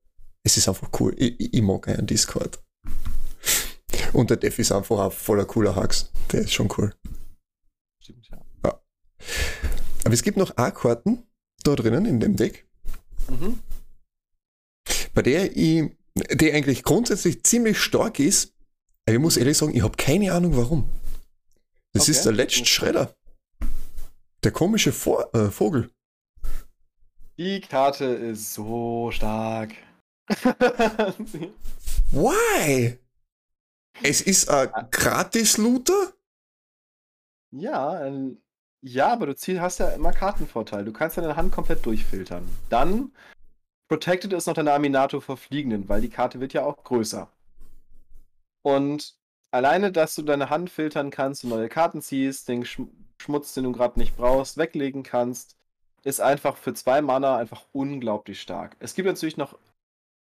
es ist einfach cool. Ich, ich- ich mag einen Discord. Und der Dev ist einfach auch voller cooler Hacks. Der ist schon cool. Stimmt, ja. Aber es gibt noch A-Karten da drinnen in dem Deck, Mhm. bei der ich, die eigentlich grundsätzlich ziemlich stark ist, aber ich muss ehrlich sagen, ich habe keine Ahnung warum. Das Okay. ist der letzte Schredder. Der komische Vo äh, Vogel. Die Karte ist so stark. Why? Es ist ein Gratis-Looter? Ja, ähm, ja, aber du zieh, hast ja immer Kartenvorteil. Du kannst deine Hand komplett durchfiltern. Dann Protected ist noch deine Aminato vor Fliegenden, weil die Karte wird ja auch größer. Und alleine, dass du deine Hand filtern kannst, du neue Karten ziehst, den Schm Schmutz, den du gerade nicht brauchst, weglegen kannst, ist einfach für zwei Mana einfach unglaublich stark. Es gibt natürlich noch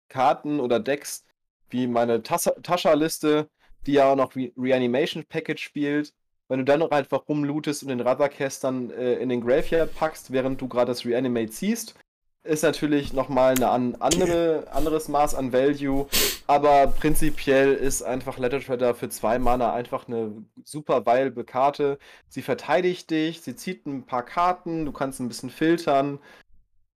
Karten oder Decks, wie meine Tascha-Liste, die ja auch noch Re Reanimation Package spielt. Wenn du dann noch einfach rumlootest und den Razorcast dann äh, in den Graveyard packst, während du gerade das Reanimate ziehst, ist natürlich nochmal ein an, andere, anderes Maß an Value. Aber prinzipiell ist einfach Letter Shredder für zwei Mana einfach eine super viable Karte. Sie verteidigt dich, sie zieht ein paar Karten, du kannst ein bisschen filtern.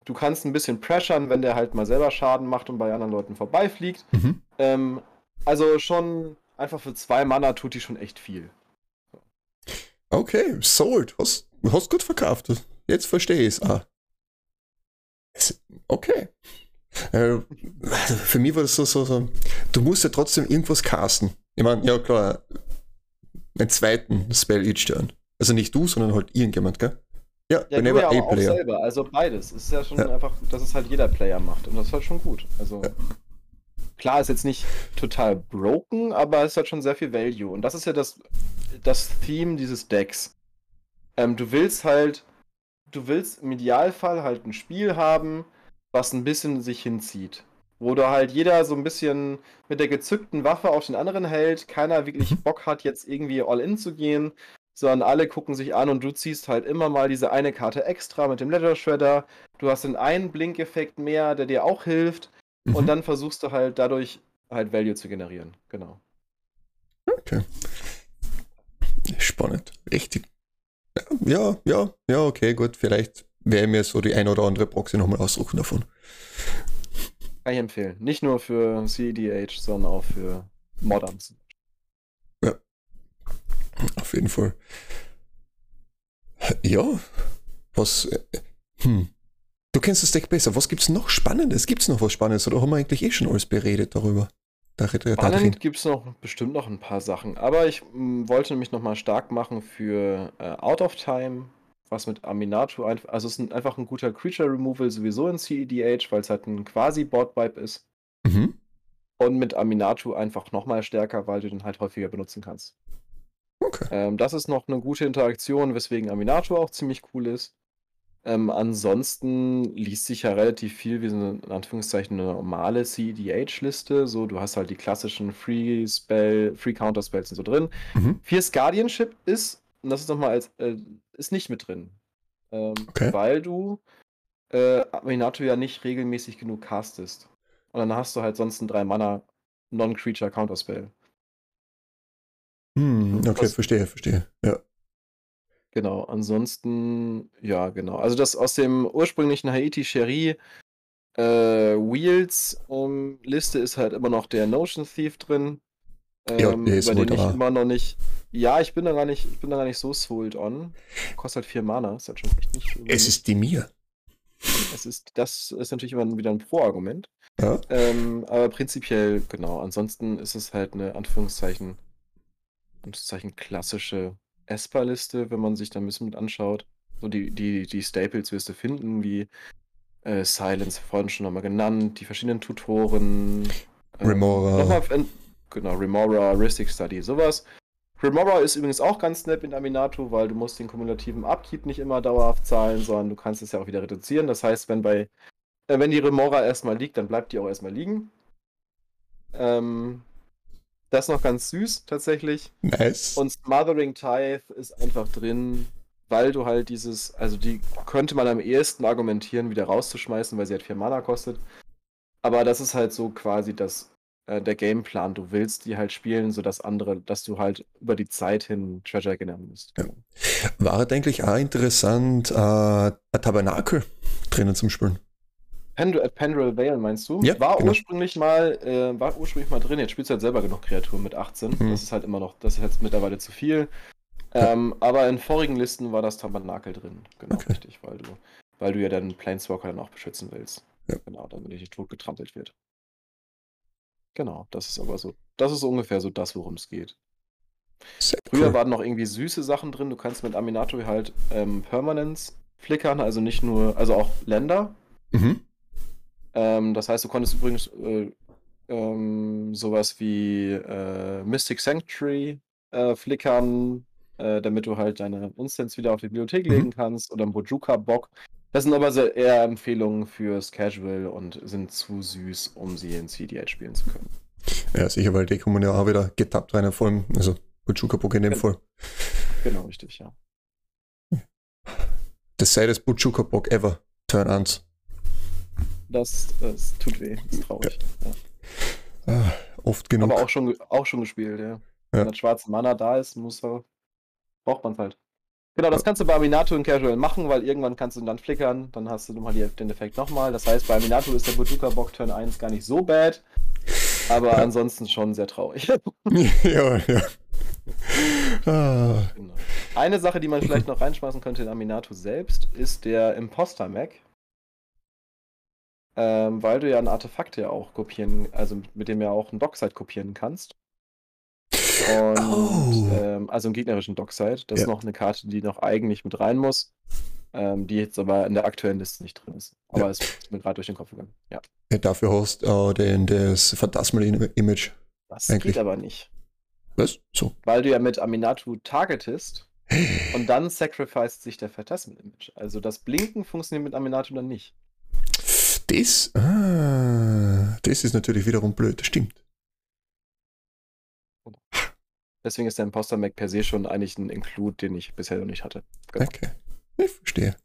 Du kannst ein bisschen pressern, wenn der halt mal selber Schaden macht und bei anderen Leuten vorbeifliegt. Mhm. Ähm, also schon einfach für zwei Mana tut die schon echt viel. Okay, sold. Hast, hast gut verkauft. Jetzt verstehe ich es. Ah. Es- Okay. Äh, für mich war das so, so, so, du musst ja trotzdem irgendwas casten. Ich meine, ja klar, einen zweiten Spell each turn. Also nicht du, sondern halt irgendjemand, gell? Ja, Ja, whenever du ja a player. selber, also beides. Es ist ja schon Ja. einfach, dass es halt jeder Player macht und das ist halt schon gut. Also Ja. Klar ist jetzt nicht total broken, aber es hat schon sehr viel Value und das ist ja das, das Theme dieses Decks. Ähm, du willst halt, du willst im Idealfall halt ein Spiel haben, was ein bisschen sich hinzieht. Wo da halt jeder so ein bisschen mit der gezückten Waffe auf den anderen hält, keiner wirklich Mhm. Bock hat, jetzt irgendwie all in zu gehen, sondern alle gucken sich an und du ziehst halt immer mal diese eine Karte extra mit dem Letter Shredder. Du hast den einen Blinkeffekt mehr, der dir auch hilft. Mhm. Und dann versuchst du halt dadurch halt Value zu generieren. Genau. Okay. Spannend. Richtig. Ja, ja, ja, okay, gut. Vielleicht werde ich mir so die eine oder andere Proxy nochmal aussuchen davon. Kann ich empfehlen. Nicht nur für CEDH, sondern auch für Moderns. Auf jeden Fall. Ja, was. äh, Hm. Du kennst das Deck besser. Was gibt's noch Spannendes? Gibt's noch was Spannendes? Oder haben wir eigentlich eh schon alles beredet darüber? Spannend gibt es noch bestimmt noch ein paar Sachen. Aber ich m, wollte mich nochmal stark machen für äh, Out of Time, was mit Aminato einfach. Also es ist ein, einfach ein guter Creature Removal sowieso in CEDH, weil es halt ein quasi Board Vibe ist. Mhm. Und mit Aminato einfach nochmal stärker, weil du den halt häufiger benutzen kannst. Okay. Ähm, das ist noch eine gute Interaktion, weswegen Aminato auch ziemlich cool ist. Ähm, ansonsten liest sich ja relativ viel wie so eine, in Anführungszeichen, eine normale CEDH-Liste. So, du hast halt die klassischen Free Spell, Free Counter Spells und so drin. Mhm. Fierce Guardianship ist, und das ist nochmal als, äh, ist nicht mit drin. Ähm, Okay. Weil du äh, Aminato ja nicht regelmäßig genug castest. Und dann hast du halt sonst einen 3 Mana Non-Creature Counterspell. Hm, okay, Was- verstehe, verstehe. Ja. Genau, ansonsten, ja, genau. Also das aus dem ursprünglichen Haiti Cherie äh, Wheels ähm, Liste ist halt immer noch der Notion Thief drin. Ja, Ähm, der ist über den ich da. immer noch nicht. Ja, ich bin da gar nicht, ich bin da gar nicht so sold on. Kostet halt 4 Mana, ist halt schon echt nicht. Es ist die mir. es ist, das ist natürlich immer wieder ein Pro-Argument. Ja. Ähm, aber prinzipiell, genau. Ansonsten ist es halt eine Anführungszeichen, Anführungszeichen klassische Esper-Liste, wenn man sich da ein bisschen mit anschaut. So die, die, die Staples wirst du finden, wie äh, Silence, vorhin schon nochmal genannt, die verschiedenen Tutoren. ähm, Remora. Nochmal, genau, Remora, Ristic Study, sowas. Remora ist übrigens auch ganz nett in Aminato, weil du musst den kumulativen Upkeep nicht immer dauerhaft zahlen, sondern du kannst es ja auch wieder reduzieren. Das heißt, wenn bei äh, wenn die Remora erstmal liegt, dann bleibt die auch erstmal liegen. Ähm, das ist noch ganz süß tatsächlich. Nice. Und Smothering Tithe ist einfach drin, weil du halt dieses, also die könnte man am ehesten argumentieren, wieder rauszuschmeißen, weil sie halt 4 Mana kostet. Aber das ist halt so quasi das äh, der Gameplan. Du willst die halt spielen, sodass andere, dass du halt über die Zeit hin Treasure generierst. Ja. War eigentlich auch interessant, äh, ein Tabernakel drinnen zum Spielen. Pendrel, äh, Pendrel Vale meinst du? Ja, war genau. ursprünglich mal, äh, war ursprünglich mal drin. Jetzt spielst du halt selber genug Kreaturen mit 18. Mhm. Das ist halt immer noch, das ist jetzt mittlerweile zu viel. Ähm, aber in vorigen Listen war das Tabernakel drin. Genau, Okay. richtig, weil du, weil du ja dann Planeswalker dann auch beschützen willst. Ja. Genau, damit er nicht tot getrampelt wird. Genau, das ist aber so, das ist ungefähr so das, worum es geht. Sehr Früher cool. waren noch irgendwie süße Sachen drin. Du kannst mit Aminato halt ähm, Permanence flickern, also nicht nur, also auch Länder. Mhm. Ähm, das heißt, du konntest übrigens äh, ähm, sowas wie äh, Mystic Sanctuary äh, flickern, äh, damit du halt deine Instance wieder auf die Bibliothek Mhm. legen kannst oder einen Bojuka-Bock. Das sind aber eher Empfehlungen fürs Casual und sind zu süß, um sie in CDH spielen zu können. Ja, sicher, weil die kommen ja auch wieder getappt rein, vor allem, also Buchuka-Bock in dem. Fall. Genau, richtig, ja. Das sei das Buchuka-Bock ever. Turn 1. Das, das tut weh, das ist traurig. Ja. Ah, oft genug. Aber auch schon, auch schon gespielt, ja. Wenn das schwarze Mana da ist, muss er, braucht man halt. Genau, das kannst du bei Aminato in Casual machen, weil irgendwann kannst du ihn dann flickern, dann hast du nochmal den Effekt nochmal. Das heißt, bei Aminato ist der Bojuka Bock Turn 1 gar nicht so bad, aber ansonsten schon sehr traurig. ja, ja. Ah, Genau. Eine Sache, die man vielleicht noch reinschmeißen könnte in Aminato selbst, ist der Imposter Mac. Ähm, weil du ja ein Artefakt ja auch kopieren, also mit dem ja auch ein Dockside kopieren kannst. Und Oh. ähm, also einen gegnerischen Dockside. Das Ja. ist noch eine Karte, die noch eigentlich mit rein muss. Ähm, die jetzt aber in der aktuellen Liste nicht drin ist. Aber Ja. es ist mir gerade durch den Kopf gegangen. Ja. ja, dafür hast du äh, den, das Phantasmal-Image. Das Eigentlich. geht aber nicht. Was? So. Weil du ja mit Aminato targetest und dann sacrificed sich der Phantasmal Image. Also das Blinken funktioniert mit Aminato dann nicht. Das, ah, das ist natürlich wiederum blöd, das stimmt. Deswegen ist der Imposter Mac per se schon eigentlich ein Include, den ich bisher noch nicht hatte. Genau. Okay. Ich verstehe.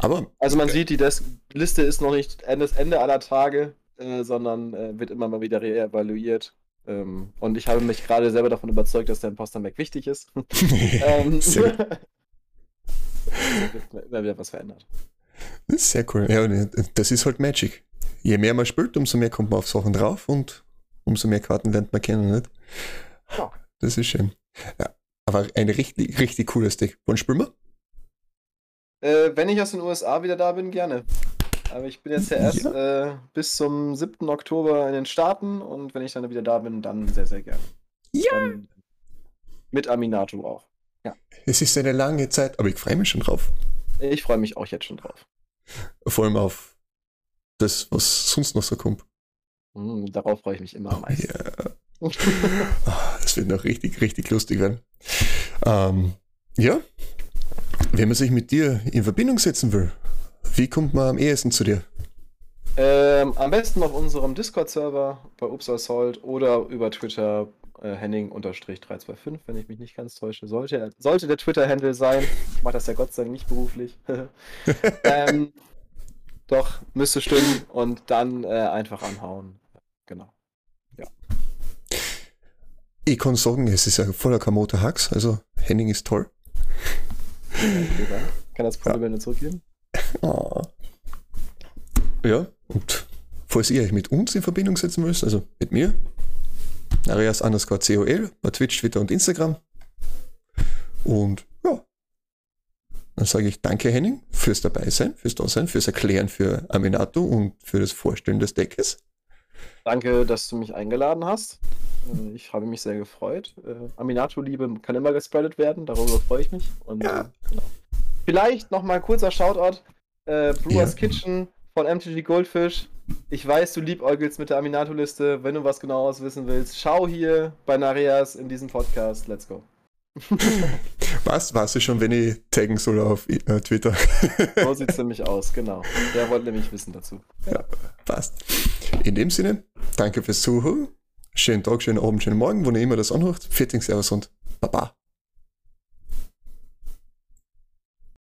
Aber Also man sieht, die Des Liste ist noch nicht das Ende aller Tage, äh, sondern äh, wird immer mal wieder reevaluiert. Ähm, und ich habe mich gerade selber davon überzeugt, dass der Imposter Mac wichtig ist. ähm, wird immer wieder was verändert. Sehr cool. Ja, und das ist halt Magic. Je mehr man spielt, umso mehr kommt man auf Sachen drauf und umso mehr Karten lernt man kennen, nicht? Ja. Das ist schön. Ja, aber ein richtig, richtig cooles Deck. Wann spielen wir? Äh, wenn ich aus den USA wieder da bin, gerne. Aber ich bin jetzt ja erst äh, bis zum 7. Oktober in den Staaten und wenn ich dann wieder da bin, dann sehr, sehr gerne. Ja. Dann mit Aminato auch. Es ist eine lange Zeit, aber ich freue mich schon drauf. Ich freue mich auch jetzt schon drauf. Vor allem auf das, was sonst noch so kommt. Mm, darauf freue ich mich immer am meisten. Ja. Ah, Das wird noch richtig, richtig lustig werden. Ähm, ja, wenn man sich mit dir in Verbindung setzen will, wie kommt man am ehesten zu dir? Ähm, am besten auf unserem Discord-Server bei Oops Assault oder über Twitter äh, Henning-325, wenn ich mich nicht ganz täusche. Sollte, sollte der Twitter-Handle sein. Ich mache das ja Gott sei Dank nicht beruflich. ähm, doch, müsste stimmen und dann äh, einfach anhauen. Genau. Ich kann sagen, es ist ja voller Kamote Hacks, also Henning ist toll. Dank. Kann das Kompliment nur zurückgeben? Ah. Ja, und falls ihr euch mit uns in Verbindung setzen müsst, also mit mir, Arias underscore COL bei Twitch, Twitter und Instagram. Und ja, dann sage ich danke Henning fürs Dabeisein, fürs Dasein, fürs Erklären für Aminato und für das Vorstellen des Deckes. Danke, dass du mich eingeladen hast. Äh, Ich habe mich sehr gefreut. Äh, Aminato-Liebe kann immer gespreadet werden, darüber freue ich mich. Und Ja. äh, genau. vielleicht nochmal ein kurzer Shoutout. Äh, Brewers Ja. Kitchen von MTG Goldfish. Ich weiß, du liebäugelst mit der Aminato-Liste. Wenn du was genaueres wissen willst, schau hier bei Nareas in diesem Podcast. Let's go. Was? Weißt du schon, wenn ich taggen soll auf äh, Twitter? so sieht es nämlich aus, genau. Der wollte nämlich wissen dazu. Ja, passt. In dem Sinne, danke fürs Zuhören. Schönen Tag, schönen Abend, schönen Morgen, wo ihr immer das anhört. Vierting, Servus und Baba.